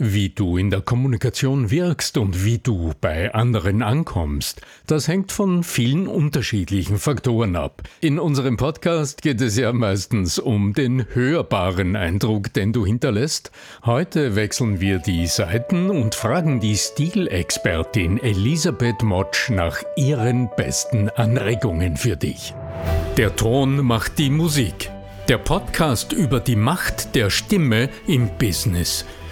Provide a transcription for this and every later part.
Wie du in der Kommunikation wirkst und wie du bei anderen ankommst, das hängt von vielen unterschiedlichen Faktoren ab. In unserem Podcast geht es ja meistens um den hörbaren Eindruck, den du hinterlässt. Heute wechseln wir die Seiten und fragen die Stilexpertin Elisabeth Motsch nach ihren besten Anregungen für dich. Der Ton macht die Musik. Der Podcast über die Macht der Stimme im Business –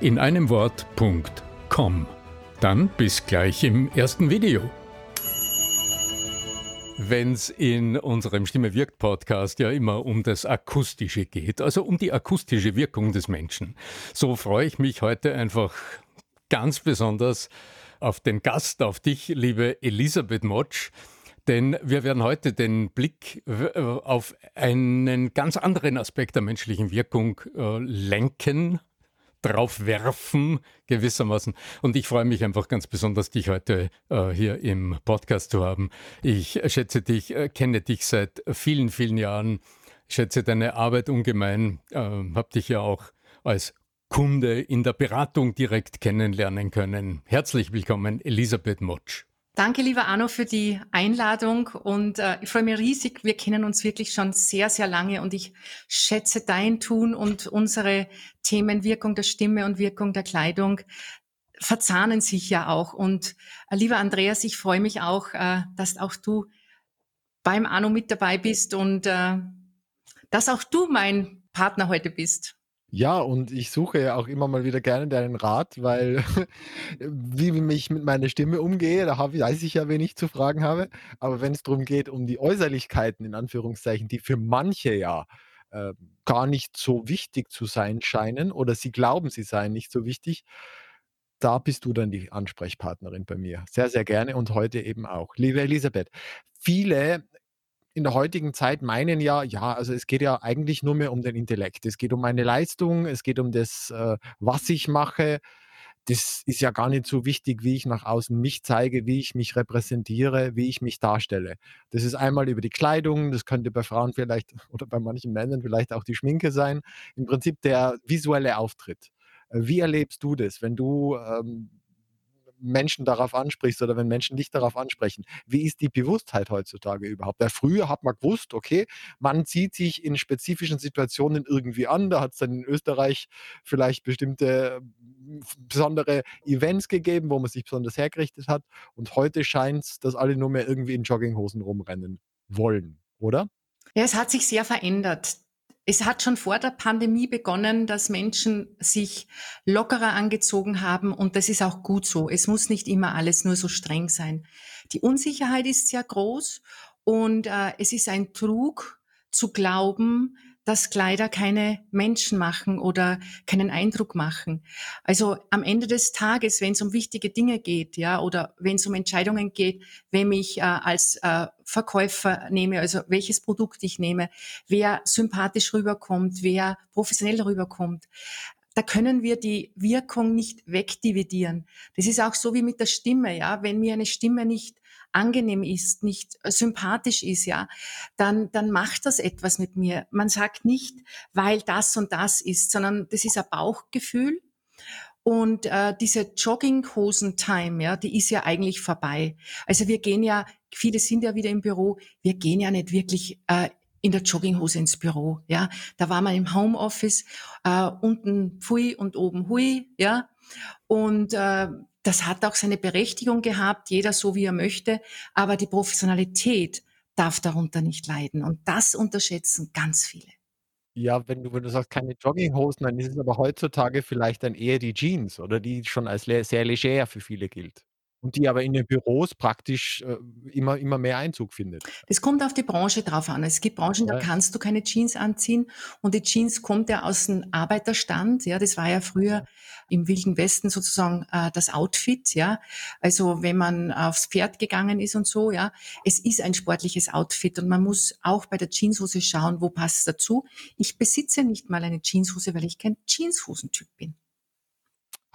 in einem Wort.com. Dann bis gleich im ersten Video. Wenn es in unserem Stimme wirkt Podcast ja immer um das Akustische geht, also um die akustische Wirkung des Menschen, so freue ich mich heute einfach ganz besonders auf den Gast, auf dich, liebe Elisabeth Motsch. Denn wir werden heute den Blick auf einen ganz anderen Aspekt der menschlichen Wirkung äh, lenken drauf werfen, gewissermaßen. Und ich freue mich einfach ganz besonders, dich heute äh, hier im Podcast zu haben. Ich schätze dich, äh, kenne dich seit vielen, vielen Jahren, schätze deine Arbeit ungemein, äh, habe dich ja auch als Kunde in der Beratung direkt kennenlernen können. Herzlich willkommen, Elisabeth Motsch. Danke, lieber Arno, für die Einladung und äh, ich freue mich riesig. Wir kennen uns wirklich schon sehr, sehr lange und ich schätze dein Tun und unsere Themen Wirkung der Stimme und Wirkung der Kleidung verzahnen sich ja auch. Und äh, lieber Andreas, ich freue mich auch, äh, dass auch du beim Arno mit dabei bist und äh, dass auch du mein Partner heute bist. Ja, und ich suche ja auch immer mal wieder gerne deinen Rat, weil wie ich mit meiner Stimme umgehe, da habe weiß ich ja, wen ich zu fragen habe. Aber wenn es darum geht, um die Äußerlichkeiten in Anführungszeichen, die für manche ja äh, gar nicht so wichtig zu sein scheinen oder sie glauben, sie seien nicht so wichtig, da bist du dann die Ansprechpartnerin bei mir. Sehr, sehr gerne und heute eben auch. Liebe Elisabeth, viele in der heutigen Zeit meinen ja, ja, also es geht ja eigentlich nur mehr um den Intellekt. Es geht um meine Leistung, es geht um das, äh, was ich mache. Das ist ja gar nicht so wichtig, wie ich nach außen mich zeige, wie ich mich repräsentiere, wie ich mich darstelle. Das ist einmal über die Kleidung, das könnte bei Frauen vielleicht oder bei manchen Männern vielleicht auch die Schminke sein. Im Prinzip der visuelle Auftritt. Äh, wie erlebst du das, wenn du ähm, Menschen darauf ansprichst oder wenn Menschen dich darauf ansprechen. Wie ist die Bewusstheit heutzutage überhaupt? Weil früher hat man gewusst, okay, man zieht sich in spezifischen Situationen irgendwie an. Da hat es dann in Österreich vielleicht bestimmte besondere Events gegeben, wo man sich besonders hergerichtet hat. Und heute scheint es, dass alle nur mehr irgendwie in Jogginghosen rumrennen wollen, oder? Ja, es hat sich sehr verändert. Es hat schon vor der Pandemie begonnen, dass Menschen sich lockerer angezogen haben und das ist auch gut so. Es muss nicht immer alles nur so streng sein. Die Unsicherheit ist sehr groß und äh, es ist ein Trug zu glauben, dass Kleider keine Menschen machen oder keinen Eindruck machen. Also am Ende des Tages, wenn es um wichtige Dinge geht, ja, oder wenn es um Entscheidungen geht, wem ich äh, als äh, Verkäufer nehme, also welches Produkt ich nehme, wer sympathisch rüberkommt, wer professionell rüberkommt, da können wir die Wirkung nicht wegdividieren. Das ist auch so wie mit der Stimme, ja. Wenn mir eine Stimme nicht angenehm ist, nicht sympathisch ist, ja, dann, dann macht das etwas mit mir. Man sagt nicht, weil das und das ist, sondern das ist ein Bauchgefühl. Und äh, diese Jogginghosen-Time, ja, die ist ja eigentlich vorbei. Also wir gehen ja, viele sind ja wieder im Büro, wir gehen ja nicht wirklich äh, in der Jogginghose ins Büro. Ja, da war man im Homeoffice, äh, unten pfui und oben hui, ja. Und äh, das hat auch seine Berechtigung gehabt, jeder so wie er möchte, aber die Professionalität darf darunter nicht leiden. Und das unterschätzen ganz viele. Ja, wenn du, wenn du sagst, keine Jogginghosen, dann ist es aber heutzutage vielleicht dann eher die Jeans oder die schon als sehr leger für viele gilt. Und die aber in den Büros praktisch, äh, immer immer mehr Einzug findet. Das kommt auf die Branche drauf an. Es gibt Branchen, da Ja. kannst du keine Jeans anziehen und die Jeans kommt ja aus dem Arbeiterstand, ja, das war ja früher im Wilden Westen sozusagen, äh, das Outfit, ja. Also, wenn man aufs Pferd gegangen ist und so, ja. Es ist ein sportliches Outfit und man muss auch bei der Jeanshose schauen, wo passt's dazu. Ich besitze nicht mal eine Jeanshose, weil ich kein Jeanshosentyp bin.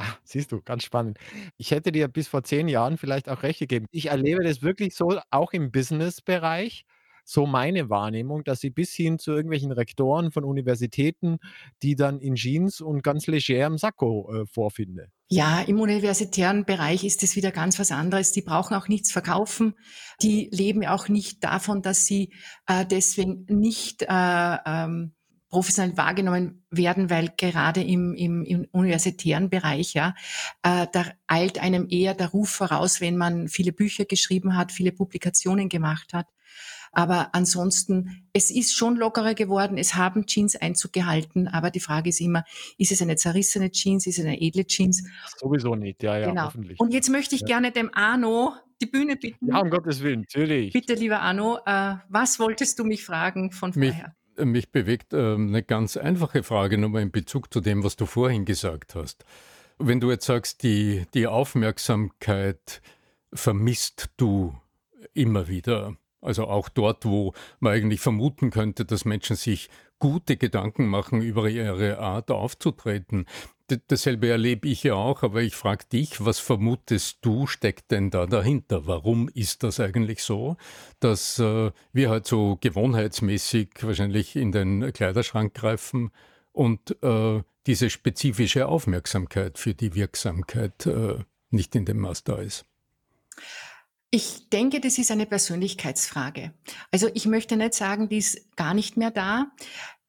Ah, siehst du, ganz spannend. Ich hätte dir bis vor 10 Jahren vielleicht auch recht gegeben. Ich erlebe das wirklich so, auch im Businessbereich, so meine Wahrnehmung, dass sie bis hin zu irgendwelchen Rektoren von Universitäten, die dann in Jeans und ganz legerem Sakko, äh, vorfinde. Ja, im universitären Bereich ist es wieder ganz was anderes. Die brauchen auch nichts verkaufen. Die leben auch nicht davon, dass sie äh, deswegen nicht äh, ähm, professionell wahrgenommen werden, weil gerade im, im, im universitären Bereich, ja, äh, da eilt einem eher der Ruf voraus, wenn man viele Bücher geschrieben hat, viele Publikationen gemacht hat. Aber ansonsten, es ist schon lockerer geworden. Es haben Jeans Einzug gehalten. Aber die Frage ist immer, ist es eine zerrissene Jeans? Ist es eine edle Jeans? Sowieso nicht, ja, ja, Genau. hoffentlich. Und jetzt möchte ich Ja. gerne dem Arno die Bühne bitten. Ja, um Gottes Willen, natürlich. Bitte, lieber Arno, äh, was wolltest du mich fragen von vorher? mich bewegt ähm, eine ganz einfache Frage nochmal in Bezug zu dem, was du vorhin gesagt hast. Wenn du jetzt sagst, die, die Aufmerksamkeit vermisst du immer wieder, also auch dort, wo man eigentlich vermuten könnte, dass Menschen sich gute Gedanken machen über ihre Art aufzutreten. D dasselbe erlebe ich ja auch, aber ich frage dich, was vermutest du, steckt denn da dahinter? Warum ist das eigentlich so, dass äh, wir halt so gewohnheitsmäßig wahrscheinlich in den Kleiderschrank greifen und äh, diese spezifische Aufmerksamkeit für die Wirksamkeit äh, nicht in dem Maß da ist? Ich denke, das ist eine Persönlichkeitsfrage. Also ich möchte nicht sagen, die ist gar nicht mehr da.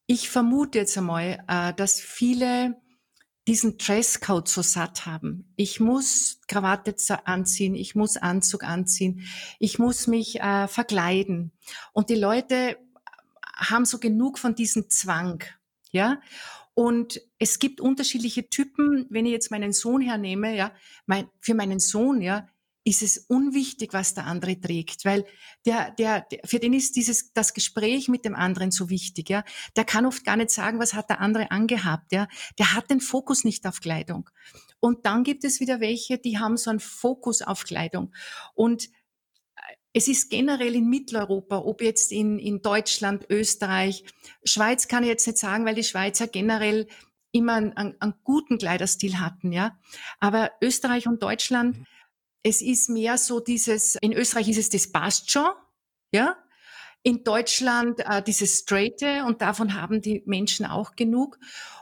Ich vermute jetzt einmal, äh, dass viele diesen Dresscode so satt haben. Ich muss Krawatte anziehen, ich muss Anzug anziehen, ich muss mich äh, verkleiden. Und die Leute haben so genug von diesem Zwang, ja. Und es gibt unterschiedliche Typen. Wenn ich jetzt meinen Sohn hernehme, ja, mein, für meinen Sohn, ja, ist es unwichtig, was der andere trägt, weil der, der, der, für den ist dieses, das Gespräch mit dem anderen so wichtig, ja. Der kann oft gar nicht sagen, was hat der andere angehabt, ja. Der hat den Fokus nicht auf Kleidung. Und dann gibt es wieder welche, die haben so einen Fokus auf Kleidung. Und es ist generell in Mitteleuropa, ob jetzt in, in Deutschland, Österreich, Schweiz kann ich jetzt nicht sagen, weil die Schweizer generell immer einen, einen, einen guten Kleiderstil hatten, ja. Aber Österreich und Deutschland, es ist mehr so dieses, in Österreich ist es das passt schon, ja. In Deutschland äh, dieses Straight'e und davon haben die Menschen auch genug.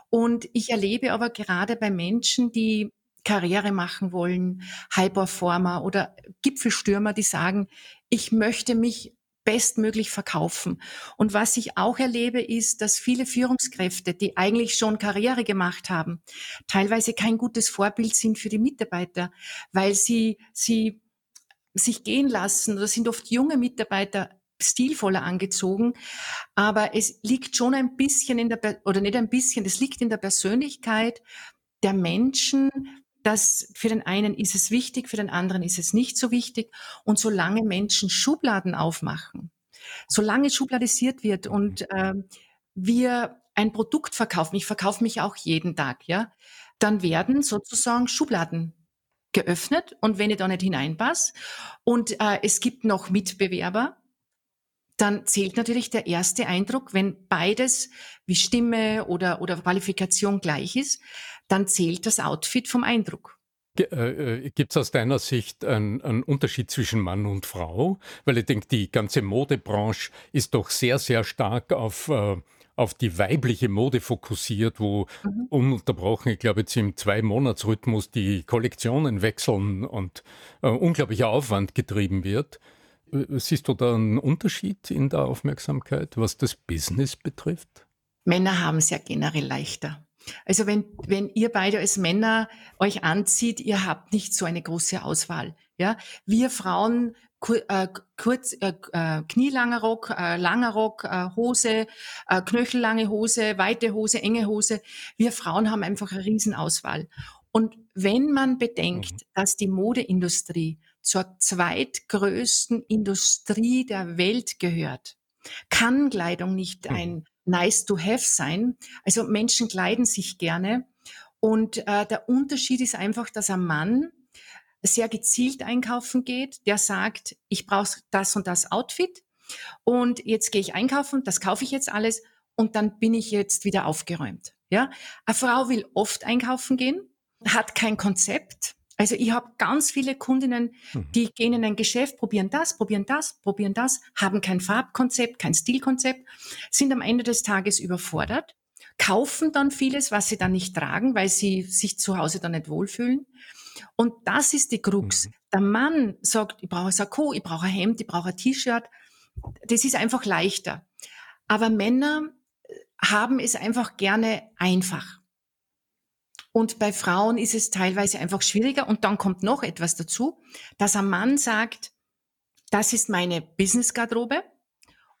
Und ich erlebe aber gerade bei Menschen, die Karriere machen wollen, High Performer oder Gipfelstürmer, die sagen, ich möchte mich bestmöglich verkaufen. Und was ich auch erlebe, ist, dass viele Führungskräfte, die eigentlich schon Karriere gemacht haben, teilweise kein gutes Vorbild sind für die Mitarbeiter, weil sie, sie sich gehen lassen oder sind oft junge Mitarbeiter stilvoller angezogen, aber es liegt schon ein bisschen in der, oder nicht ein bisschen, es liegt in der Persönlichkeit der Menschen, dass für den einen ist es wichtig, für den anderen ist es nicht so wichtig. Und solange Menschen Schubladen aufmachen, solange schubladisiert wird und ähm, wir ein Produkt verkaufen, ich verkaufe mich auch jeden Tag, ja, dann werden sozusagen Schubladen geöffnet und wenn ich da nicht hineinpasse und äh, es gibt noch Mitbewerber, dann zählt natürlich der erste Eindruck, wenn beides wie Stimme oder, oder Qualifikation gleich ist, dann zählt das Outfit vom Eindruck. Gibt es aus deiner Sicht einen, einen Unterschied zwischen Mann und Frau? Weil ich denke, die ganze Modebranche ist doch sehr, sehr stark auf, äh, auf die weibliche Mode fokussiert, wo Mhm. ununterbrochen, ich glaube jetzt im Zwei-Monats-Rhythmus die Kollektionen wechseln und äh, unglaublicher Aufwand getrieben wird. Siehst du da einen Unterschied in der Aufmerksamkeit, was das Business betrifft? Männer haben es ja generell leichter. Also wenn, wenn ihr beide als Männer euch anzieht, ihr habt nicht so eine große Auswahl. Ja, wir Frauen äh, kurz äh, äh, knielanger Rock, äh, langer Rock, äh, Hose, äh, knöchellange Hose, weite Hose, enge Hose. Wir Frauen haben einfach eine Riesenauswahl. Und wenn man bedenkt, mhm. dass die Modeindustrie zur zweitgrößten Industrie der Welt gehört, kann Kleidung nicht mhm. ein nice to have sein. Also Menschen kleiden sich gerne. Und äh, der Unterschied ist einfach, dass ein Mann sehr gezielt einkaufen geht, der sagt, ich brauche das und das Outfit und jetzt gehe ich einkaufen, das kaufe ich jetzt alles und dann bin ich jetzt wieder aufgeräumt. Ja, eine Frau will oft einkaufen gehen, hat kein Konzept. Also ich habe ganz viele Kundinnen, mhm. die gehen in ein Geschäft, probieren das, probieren das, probieren das, haben kein Farbkonzept, kein Stilkonzept, sind am Ende des Tages überfordert, kaufen dann vieles, was sie dann nicht tragen, weil sie sich zu Hause dann nicht wohlfühlen. Und das ist die Krux. Mhm. Der Mann sagt, ich brauche ein Sakko, ich brauche ein Hemd, ich brauche ein T-Shirt. Das ist einfach leichter. Aber Männer haben es einfach gerne einfach. Und bei Frauen ist es teilweise einfach schwieriger. Und dann kommt noch etwas dazu, dass ein Mann sagt, das ist meine Business-Garderobe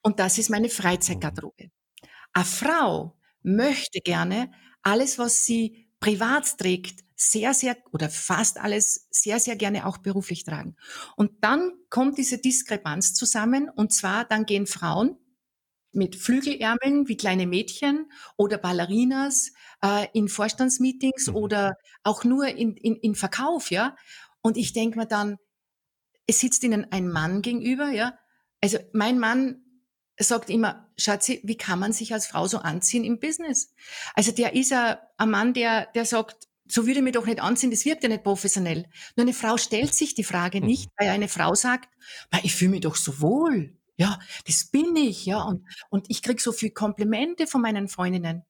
und das ist meine Freizeitgarderobe. Eine Frau möchte gerne alles, was sie privat trägt, sehr, sehr oder fast alles sehr, sehr gerne auch beruflich tragen. Und dann kommt diese Diskrepanz zusammen und zwar dann gehen Frauen mit Flügelärmeln wie kleine Mädchen oder Ballerinas äh, in Vorstandsmeetings mhm. oder auch nur in, in, in Verkauf, ja. Und ich denke mir dann, es sitzt ihnen ein Mann gegenüber, ja. Also mein Mann sagt immer, Schatzi, wie kann man sich als Frau so anziehen im Business? Also der ist ein, ein Mann, der, der sagt, so würde ich mich doch nicht anziehen, das wirkt ja nicht professionell. Nur eine Frau stellt sich die Frage mhm. nicht, weil eine Frau sagt, ich fühle mich doch so wohl. Ja, das bin ich, ja. Und, und ich krieg so viel Komplimente von meinen Freundinnen.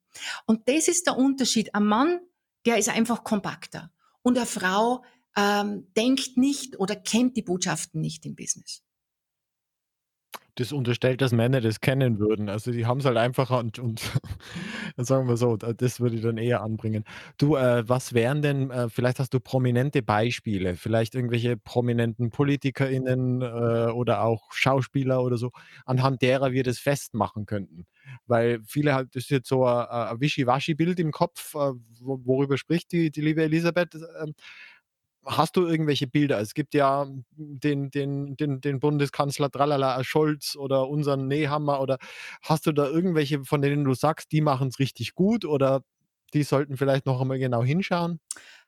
Und das ist der Unterschied. Ein Mann, der ist einfach kompakter. Und eine Frau ähm, denkt nicht oder kennt die Botschaften nicht im Business das unterstellt, dass Männer das kennen würden. Also die haben es halt einfacher und, und sagen wir so, das würde ich dann eher anbringen. Du, äh, was wären denn, äh, vielleicht hast du prominente Beispiele, vielleicht irgendwelche prominenten PolitikerInnen äh, oder auch Schauspieler oder so, anhand derer wir das festmachen könnten. Weil viele halt, das ist jetzt so ein, ein Wischiwaschi-Bild im Kopf, äh, worüber spricht die, die liebe Elisabeth. Hast du irgendwelche Bilder? Es gibt ja den, den, den, den Bundeskanzler Tralala Scholz oder unseren Nehammer oder hast du da irgendwelche, von denen du sagst, die machen es richtig gut oder die sollten vielleicht noch einmal genau hinschauen?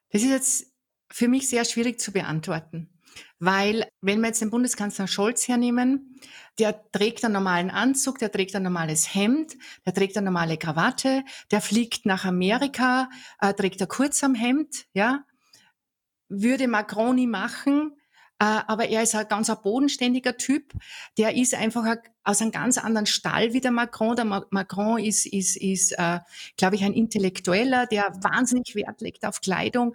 Das ist jetzt für mich sehr schwierig zu beantworten. Weil, wenn wir jetzt den Bundeskanzler Scholz hernehmen, der trägt einen normalen Anzug, der trägt ein normales Hemd, der trägt eine normale Krawatte, der fliegt nach Amerika, äh, trägt ein Kurzarmhemd, ja, würde Macron nie machen, äh, aber er ist ein ganz bodenständiger Typ. Der ist einfach aus einem ganz anderen Stall wie der Macron. Der Macron ist, ist, ist äh, glaube ich, ein Intellektueller, der wahnsinnig Wert legt auf Kleidung.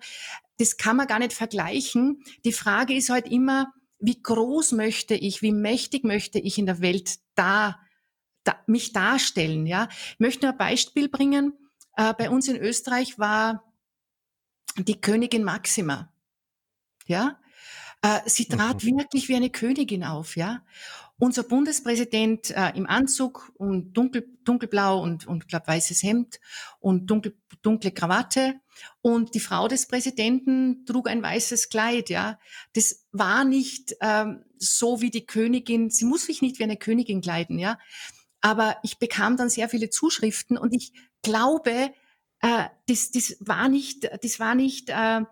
Das kann man gar nicht vergleichen. Die Frage ist halt immer, wie groß möchte ich, wie mächtig möchte ich in der Welt da, da mich darstellen? Ja, ich möchte nur ein Beispiel bringen. Äh, bei uns in Österreich war die Königin Maxima. Ja, äh, sie trat mhm. wirklich wie eine Königin auf. Ja, unser Bundespräsident äh, im Anzug und dunkel, dunkelblau und, und glaub, weißes Hemd und dunkel, dunkle Krawatte. Und die Frau des Präsidenten trug ein weißes Kleid, ja. Das war nicht ähm, so wie die Königin, sie muss sich nicht wie eine Königin kleiden, ja. Aber ich bekam dann sehr viele Zuschriften und ich glaube, äh, das, das war nicht, das war nicht äh,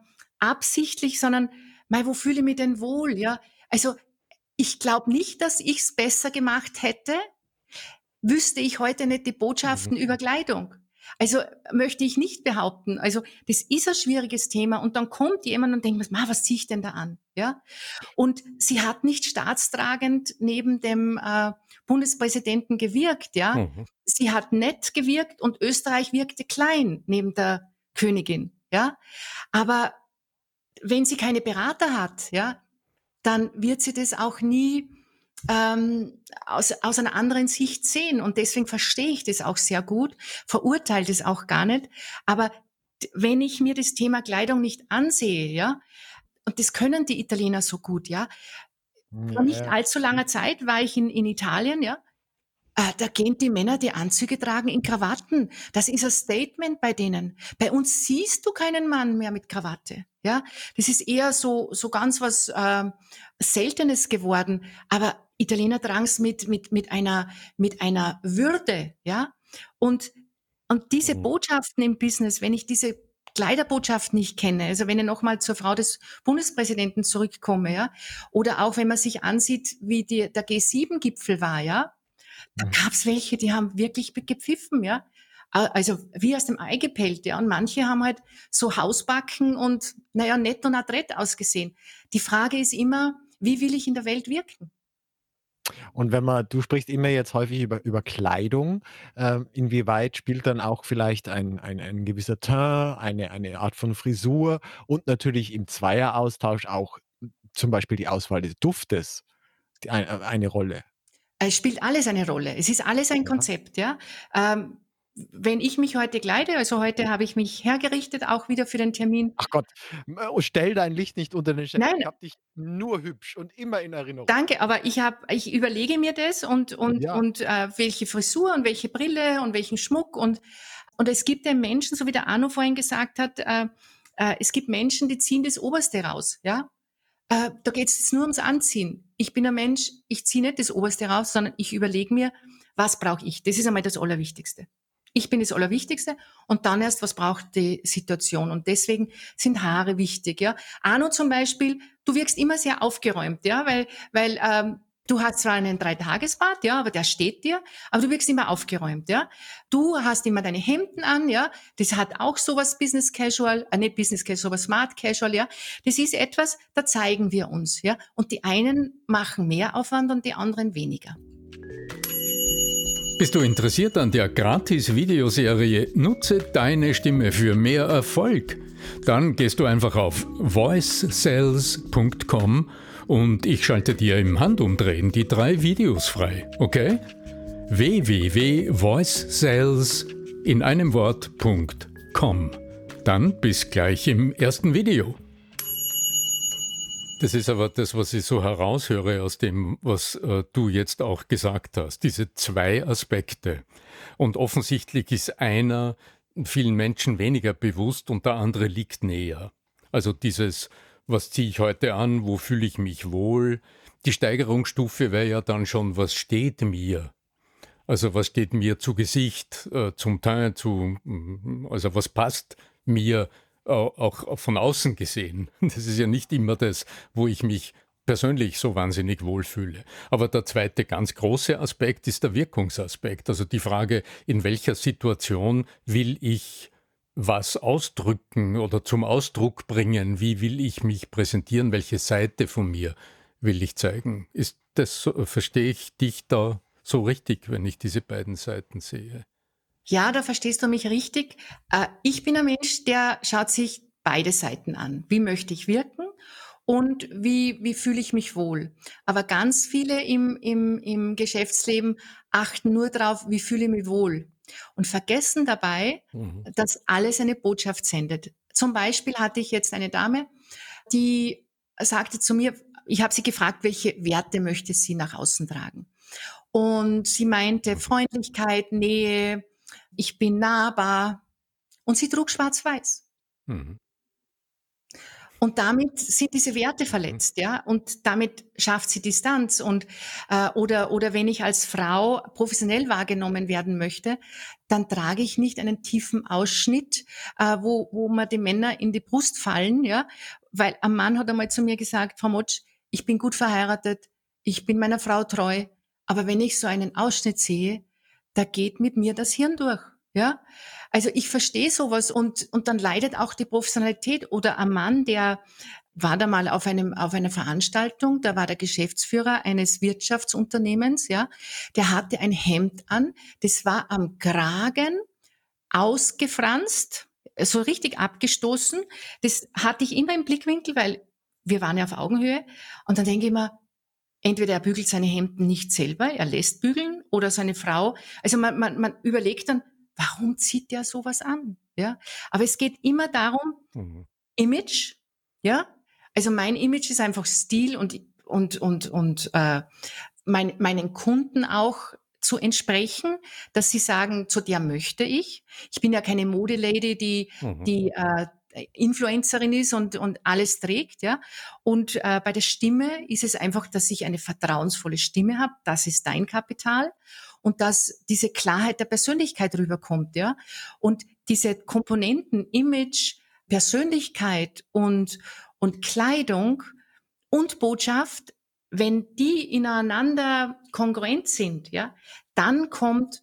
absichtlich, sondern mei, wo fühle ich mich denn wohl? Ja, also ich glaube nicht, dass ich es besser gemacht hätte, wüsste ich heute nicht die Botschaften mhm. über Kleidung. Also möchte ich nicht behaupten. Also das ist ein schwieriges Thema und dann kommt jemand und denkt, Ma, was ziehe ich denn da an? Ja, und sie hat nicht staatstragend neben dem äh, Bundespräsidenten gewirkt. Ja, mhm. sie hat nett gewirkt und Österreich wirkte klein neben der Königin. Ja, aber wenn sie keine Berater hat, ja, dann wird sie das auch nie ähm, aus, aus einer anderen Sicht sehen. Und deswegen verstehe ich das auch sehr gut, verurteile das auch gar nicht. Aber wenn ich mir das Thema Kleidung nicht ansehe, ja, und das können die Italiener so gut, ja. Vor nicht allzu langer Zeit war ich in, in Italien, ja. Äh, da gehen die Männer, die Anzüge tragen, in Krawatten. Das ist ein Statement bei denen. Bei uns siehst du keinen Mann mehr mit Krawatte. Ja, das ist eher so so ganz was äh, Seltenes geworden. Aber Italiener tragen es mit mit mit einer mit einer Würde. Ja, und und diese mhm. Botschaften im Business, wenn ich diese Kleiderbotschaft nicht kenne, also wenn ich nochmal zur Frau des Bundespräsidenten zurückkomme, ja, oder auch wenn man sich ansieht, wie die, der G7-Gipfel war, ja, da mhm. gab's welche, die haben wirklich gepfiffen, ja. Also wie aus dem Ei gepellt, ja. Und manche haben halt so Hausbacken und, naja, nett und adrett ausgesehen. Die Frage ist immer, wie will ich in der Welt wirken? Und wenn man, du sprichst immer jetzt häufig über, über Kleidung, ähm, inwieweit spielt dann auch vielleicht ein, ein, ein gewisser Teint, eine, eine Art von Frisur und natürlich im Zweieraustausch auch zum Beispiel die Auswahl des Duftes eine, eine Rolle? Es spielt alles eine Rolle. Es ist alles ein ja. Konzept, ja. Ähm, wenn ich mich heute kleide, also heute habe ich mich hergerichtet, auch wieder für den Termin. Ach Gott, oh, stell dein Licht nicht unter den Scheffel. Ich habe dich nur hübsch und immer in Erinnerung. Danke, aber ich habe, ich überlege mir das und und ja. und äh, welche Frisur und welche Brille und welchen Schmuck und und es gibt den Menschen, so wie der Arno vorhin gesagt hat, äh, äh, es gibt Menschen, die ziehen das Oberste raus, ja. Äh, da geht es jetzt nur ums Anziehen. Ich bin ein Mensch, ich ziehe nicht das Oberste raus, sondern ich überlege mir, was brauche ich? Das ist einmal das Allerwichtigste. Ich bin das Allerwichtigste und dann erst, was braucht die Situation. Und deswegen sind Haare wichtig. Ja. Arno zum Beispiel, du wirkst immer sehr aufgeräumt, ja, weil, weil ähm, Du hast zwar einen Dreitagesbad, ja, aber der steht dir, aber du wirkst immer aufgeräumt, ja. Du hast immer deine Hemden an, ja. Das hat auch sowas Business Casual, äh, nicht Business Casual, aber Smart Casual, ja. Das ist etwas, da zeigen wir uns, ja. Und die einen machen mehr Aufwand und die anderen weniger. Bist du interessiert an der Gratis-Videoserie Nutze deine Stimme für mehr Erfolg? Dann gehst du einfach auf voicesales.com und ich schalte dir im Handumdrehen die drei Videos frei, okay? www.voicesales in einem Wort.com. Dann bis gleich im ersten Video. Das ist aber das, was ich so heraushöre aus dem, was äh, du jetzt auch gesagt hast, diese zwei Aspekte. Und offensichtlich ist einer vielen Menschen weniger bewusst und der andere liegt näher. Also dieses, was ziehe ich heute an, wo fühle ich mich wohl. Die Steigerungsstufe wäre ja dann schon, was steht mir? Also was steht mir zu Gesicht, äh, zum Teil, zu, also was passt mir auch von außen gesehen. Das ist ja nicht immer das, wo ich mich persönlich so wahnsinnig wohlfühle. Aber der zweite ganz große Aspekt ist der Wirkungsaspekt. Also die Frage, in welcher Situation will ich was ausdrücken oder zum Ausdruck bringen? Wie will ich mich präsentieren? Welche Seite von mir will ich zeigen? Ist das, verstehe ich dich da so richtig, wenn ich diese beiden Seiten sehe? Ja, da verstehst du mich richtig. Äh, ich bin ein Mensch, der schaut sich beide Seiten an. Wie möchte ich wirken und wie, wie fühle ich mich wohl? Aber ganz viele im, im, im Geschäftsleben achten nur darauf, wie fühle ich mich wohl und vergessen dabei, mhm. dass alles eine Botschaft sendet. Zum Beispiel hatte ich jetzt eine Dame, die sagte zu mir, ich habe sie gefragt, welche Werte möchte sie nach außen tragen. Und sie meinte Freundlichkeit, Nähe, ich bin nahbar. Und sie trug schwarz-weiß. Mhm. Und damit sind diese Werte verletzt, ja. Und damit schafft sie Distanz. Und äh, oder oder wenn ich als Frau professionell wahrgenommen werden möchte, dann trage ich nicht einen tiefen Ausschnitt, äh, wo wo mir die Männer in die Brust fallen, ja. Weil ein Mann hat einmal zu mir gesagt, Frau Motsch, ich bin gut verheiratet, ich bin meiner Frau treu, aber wenn ich so einen Ausschnitt sehe, da geht mit mir das Hirn durch. Ja, also ich verstehe sowas und, und dann leidet auch die Professionalität oder ein Mann, der war da mal auf einem, auf einer Veranstaltung, da war der Geschäftsführer eines Wirtschaftsunternehmens, ja, der hatte ein Hemd an, das war am Kragen ausgefranst, so richtig abgestoßen. Das hatte ich immer im Blickwinkel, weil wir waren ja auf Augenhöhe. Und dann denke ich mir, entweder er bügelt seine Hemden nicht selber, er lässt bügeln, oder seine Frau. Also man, man, man überlegt dann, warum zieht der sowas an? Ja, aber es geht immer darum, mhm. Image, ja. Also mein Image ist einfach Stil und und und und äh, mein, meinen Kunden auch zu entsprechen, dass sie sagen, zu der möchte ich. Ich bin ja keine Modelady, die, mhm. die äh, Influencerin ist und, und alles trägt, ja. Und äh, bei der Stimme ist es einfach, dass ich eine vertrauensvolle Stimme habe. Das ist dein Kapital. Und dass diese Klarheit der Persönlichkeit rüberkommt, ja. Und diese Komponenten, Image, Persönlichkeit und, und Kleidung und Botschaft wenn die ineinander kongruent sind, ja, dann kommt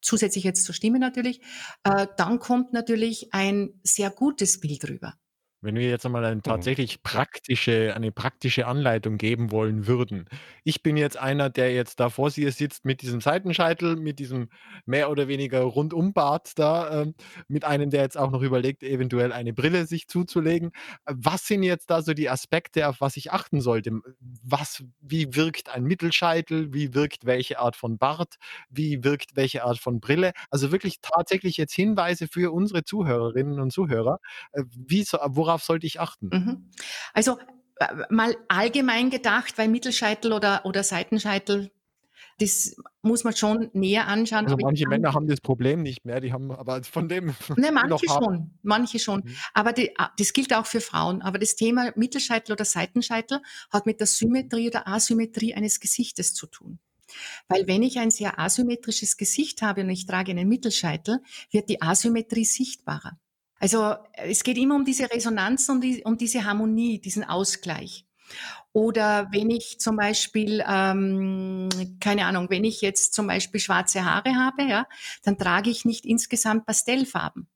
zusätzlich jetzt zur Stimme natürlich, äh, dann kommt natürlich ein sehr gutes Bild rüber. Wenn wir jetzt einmal eine mhm. tatsächlich praktische eine praktische Anleitung geben wollen würden. Ich bin jetzt einer, der jetzt da vor dir sitzt mit diesem Seitenscheitel, mit diesem mehr oder weniger Rundumbart da, ähm, mit einem, der jetzt auch noch überlegt, eventuell eine Brille sich zuzulegen. Was sind jetzt da so die Aspekte, auf was ich achten sollte? Was wie wirkt ein Mittelscheitel? Wie wirkt welche Art von Bart? Wie wirkt welche Art von Brille? Also wirklich tatsächlich jetzt Hinweise für unsere Zuhörerinnen und Zuhörer, äh, wie so worauf worauf sollte ich achten? Mhm. Also äh, mal allgemein gedacht, weil Mittelscheitel oder, oder Seitenscheitel, das muss man schon näher anschauen. Also manche Männer haben das Problem nicht mehr, die haben aber von dem. Ne, manche schon, manche schon. Mhm. Aber die, ah, das gilt auch für Frauen. Aber das Thema Mittelscheitel oder Seitenscheitel hat mit der Symmetrie oder Asymmetrie eines Gesichtes zu tun. Weil wenn ich ein sehr asymmetrisches Gesicht habe und ich trage einen Mittelscheitel, wird die Asymmetrie sichtbarer. Also es geht immer um diese Resonanz und die, um diese Harmonie, diesen Ausgleich. Oder wenn ich zum Beispiel, ähm, keine Ahnung, wenn ich jetzt zum Beispiel schwarze Haare habe, ja, dann trage ich nicht insgesamt Pastellfarben,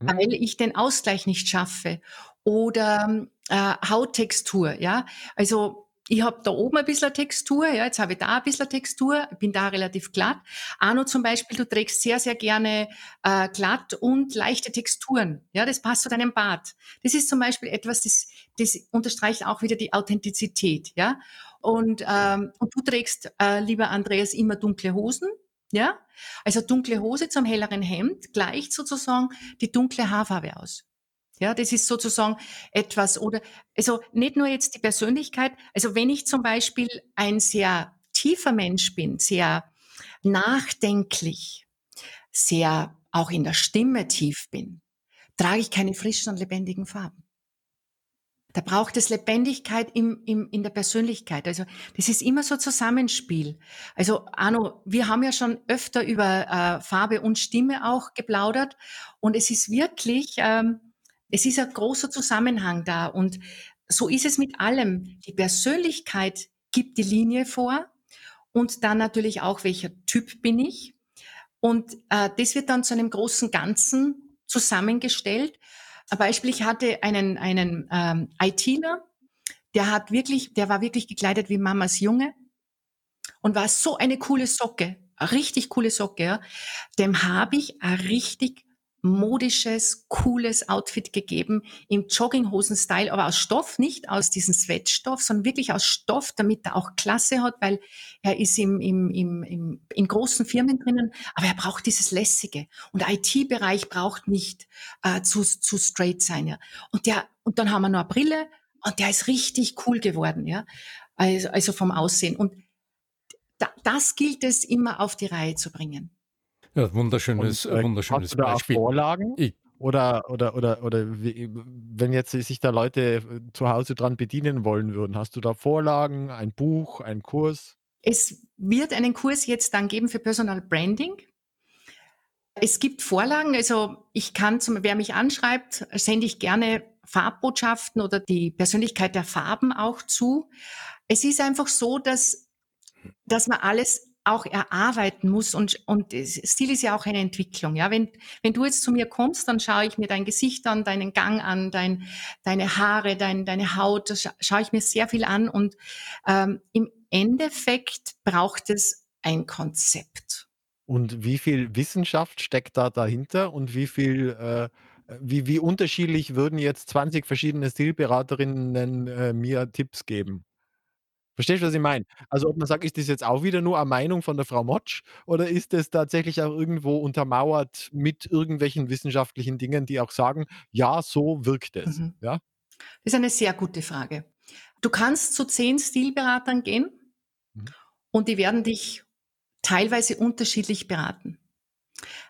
mhm. weil ich den Ausgleich nicht schaffe. Oder äh, Hauttextur, ja. Also ich habe da oben ein bisschen Textur, ja, jetzt habe ich da ein bisschen Textur, bin da relativ glatt. Arno zum Beispiel, du trägst sehr, sehr gerne äh, glatt und leichte Texturen. Ja, das passt zu deinem Bart. Das ist zum Beispiel etwas, das, das unterstreicht auch wieder die Authentizität. Ja, und, ähm, und du trägst, äh, lieber Andreas, immer dunkle Hosen. Ja, also dunkle Hose zum helleren Hemd gleicht sozusagen die dunkle Haarfarbe aus. Ja, das ist sozusagen etwas oder, also nicht nur jetzt die Persönlichkeit, also wenn ich zum Beispiel ein sehr tiefer Mensch bin, sehr nachdenklich, sehr auch in der Stimme tief bin, trage ich keine frischen und lebendigen Farben. Da braucht es Lebendigkeit im, im, in der Persönlichkeit. Also das ist immer so Zusammenspiel. Also Arno, wir haben ja schon öfter über äh, Farbe und Stimme auch geplaudert und es ist wirklich ähm, es ist ein großer Zusammenhang da und so ist es mit allem. Die Persönlichkeit gibt die Linie vor und dann natürlich auch, welcher Typ bin ich. Und äh, das wird dann zu einem großen Ganzen zusammengestellt. Ein Beispiel, ich hatte einen, einen ähm, ITler, der hat wirklich, der war wirklich gekleidet wie Mamas Junge und war so eine coole Socke, eine richtig coole Socke. Ja. Dem habe ich ein richtig modisches, cooles Outfit gegeben im Jogginghosen-Style, aber aus Stoff, nicht aus diesem Sweatstoff, sondern wirklich aus Stoff, damit er auch Klasse hat, weil er ist im, im, im, im, in großen Firmen drinnen, aber er braucht dieses Lässige. Und der IT-Bereich braucht nicht äh, zu, zu straight sein. Ja. Und, der, und dann haben wir noch eine Brille und der ist richtig cool geworden, ja. Also, also vom Aussehen. Und da, das gilt es immer auf die Reihe zu bringen. Ja, wunderschönes, und, äh, wunderschönes hast du da Beispiel. Vorlagen? Ich, oder, oder, oder, oder wie, wenn jetzt sich da Leute äh, zu Hause dran bedienen wollen würden, hast du da Vorlagen, ein Buch, einen Kurs? Es wird einen Kurs jetzt dann geben für Personal Branding. Es gibt Vorlagen, also ich kann zum, wer mich anschreibt, sende ich gerne Farbbotschaften oder die Persönlichkeit der Farben auch zu. Es ist einfach so, dass, dass man alles auch erarbeiten muss und, und Stil ist ja auch eine Entwicklung. Ja, wenn, wenn du jetzt zu mir kommst, dann schaue ich mir dein Gesicht an, deinen Gang an, dein, deine Haare, dein, deine Haut, scha schaue ich mir sehr viel an und ähm, im Endeffekt braucht es ein Konzept. Und wie viel Wissenschaft steckt da dahinter und wie viel äh, wie, wie unterschiedlich würden jetzt 20 verschiedene Stilberaterinnen äh, mir Tipps geben? Verstehst du, was ich meine? Also, ob man sagt, ist das jetzt auch wieder nur eine Meinung von der Frau Motsch oder ist das tatsächlich auch irgendwo untermauert mit irgendwelchen wissenschaftlichen Dingen, die auch sagen: „Ja, so wirkt es“, Mhm. ja? Das ist eine sehr gute Frage. Du kannst zu zehn Stilberatern gehen Mhm. und die werden dich teilweise unterschiedlich beraten,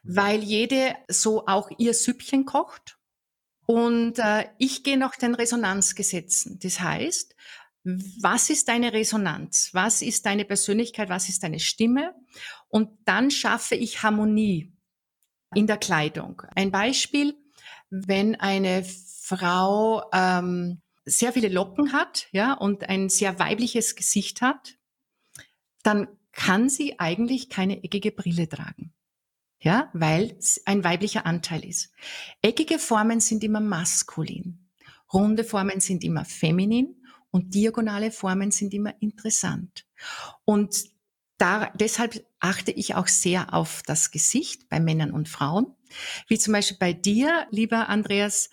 weil jede so auch ihr Süppchen kocht. Und äh, ich gehe nach den Resonanzgesetzen. Das heißt, was ist deine Resonanz? Was ist deine Persönlichkeit? Was ist deine Stimme? Und dann schaffe ich Harmonie in der Kleidung. Ein Beispiel, wenn eine Frau ähm, sehr viele Locken hat, ja, und ein sehr weibliches Gesicht hat, dann kann sie eigentlich keine eckige Brille tragen. Ja, weil es ein weiblicher Anteil ist. Eckige Formen sind immer maskulin. Runde Formen sind immer feminin und diagonale Formen sind immer interessant. Und da, deshalb achte ich auch sehr auf das Gesicht bei Männern und Frauen. Wie zum Beispiel bei dir, lieber Andreas,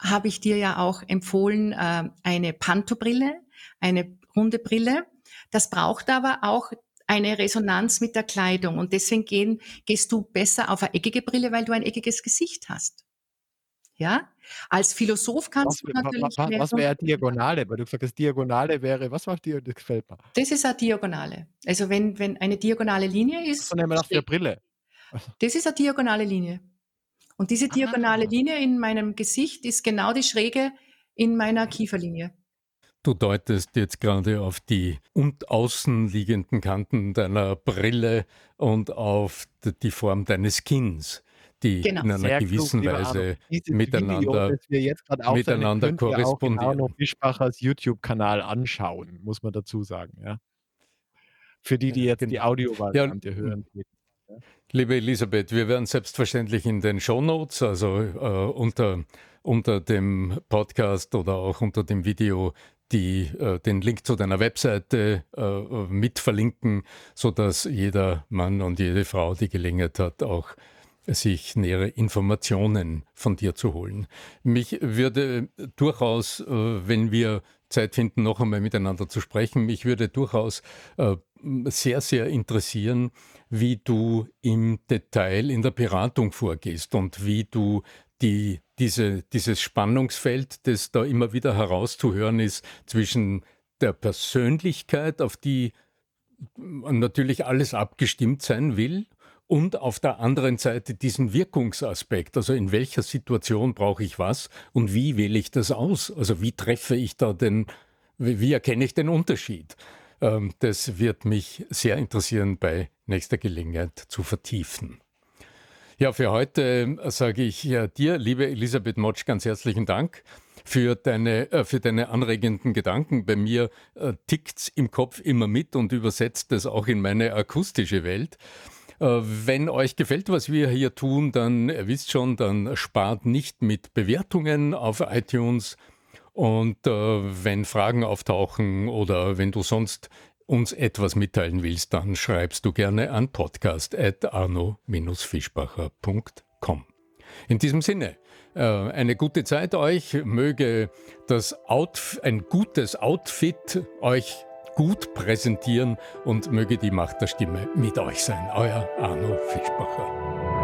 habe ich dir ja auch empfohlen, äh, eine Pantobrille, eine runde Brille. Das braucht aber auch eine Resonanz mit der Kleidung. Und deswegen gehen, gehst du besser auf eine eckige Brille, weil du ein eckiges Gesicht hast. Ja? Als Philosoph kannst was, du natürlich. Was, was wäre Diagonale? Weil du gesagt hast, Diagonale wäre, was macht dir, das gefällt mir. Das ist eine Diagonale. Also wenn, wenn eine diagonale Linie ist. Von nehmen wir Brille. Das ist eine diagonale Linie. Und diese ah. diagonale ah. Linie in meinem Gesicht ist genau die Schräge in meiner Kieferlinie. Du deutest jetzt gerade auf die und außenliegenden Kanten deiner Brille und auf die Form deines Kinns, die genau. in einer Sehr gewissen klug, Weise miteinander, Video, miteinander korrespondieren. Ihr auch genau noch Fischbachers YouTube-Kanal anschauen, muss man dazu sagen. Ja? Für die, die jetzt genau. die Audiovariante ja, hören. Liebe Elisabeth, wir werden selbstverständlich in den Shownotes, also äh, unter, unter dem Podcast oder auch unter dem Video die, äh, den Link zu deiner Webseite äh, mit verlinken, sodass jeder Mann und jede Frau die Gelegenheit hat, auch sich nähere Informationen von dir zu holen. Mich würde durchaus, äh, wenn wir Zeit finden, noch einmal miteinander zu sprechen, mich würde durchaus äh, sehr, sehr interessieren, wie du im Detail in der Beratung vorgehst und wie du die, diese, dieses Spannungsfeld, das da immer wieder herauszuhören ist zwischen der Persönlichkeit, auf die natürlich alles abgestimmt sein will, und auf der anderen Seite diesen Wirkungsaspekt, also in welcher Situation brauche ich was und wie wähle ich das aus? Also wie treffe ich da den, wie erkenne ich den Unterschied? Ähm, das wird mich sehr interessieren, bei nächster Gelegenheit zu vertiefen. Ja, für heute sage ich ja, dir, liebe Elisabeth Motsch, ganz herzlichen Dank für deine, äh, für deine anregenden Gedanken. Bei mir äh, tickt's im Kopf immer mit und übersetzt das auch in meine akustische Welt. Äh, wenn euch gefällt, was wir hier tun, dann ihr wisst schon, dann spart nicht mit Bewertungen auf iTunes. Und äh, wenn Fragen auftauchen oder wenn du sonst uns etwas mitteilen willst, dann schreibst du gerne an podcast.arno-fischbacher.com. In diesem Sinne, äh, eine gute Zeit euch, möge das Outf ein gutes Outfit euch gut präsentieren und möge die Macht der Stimme mit euch sein. Euer Arno Fischbacher.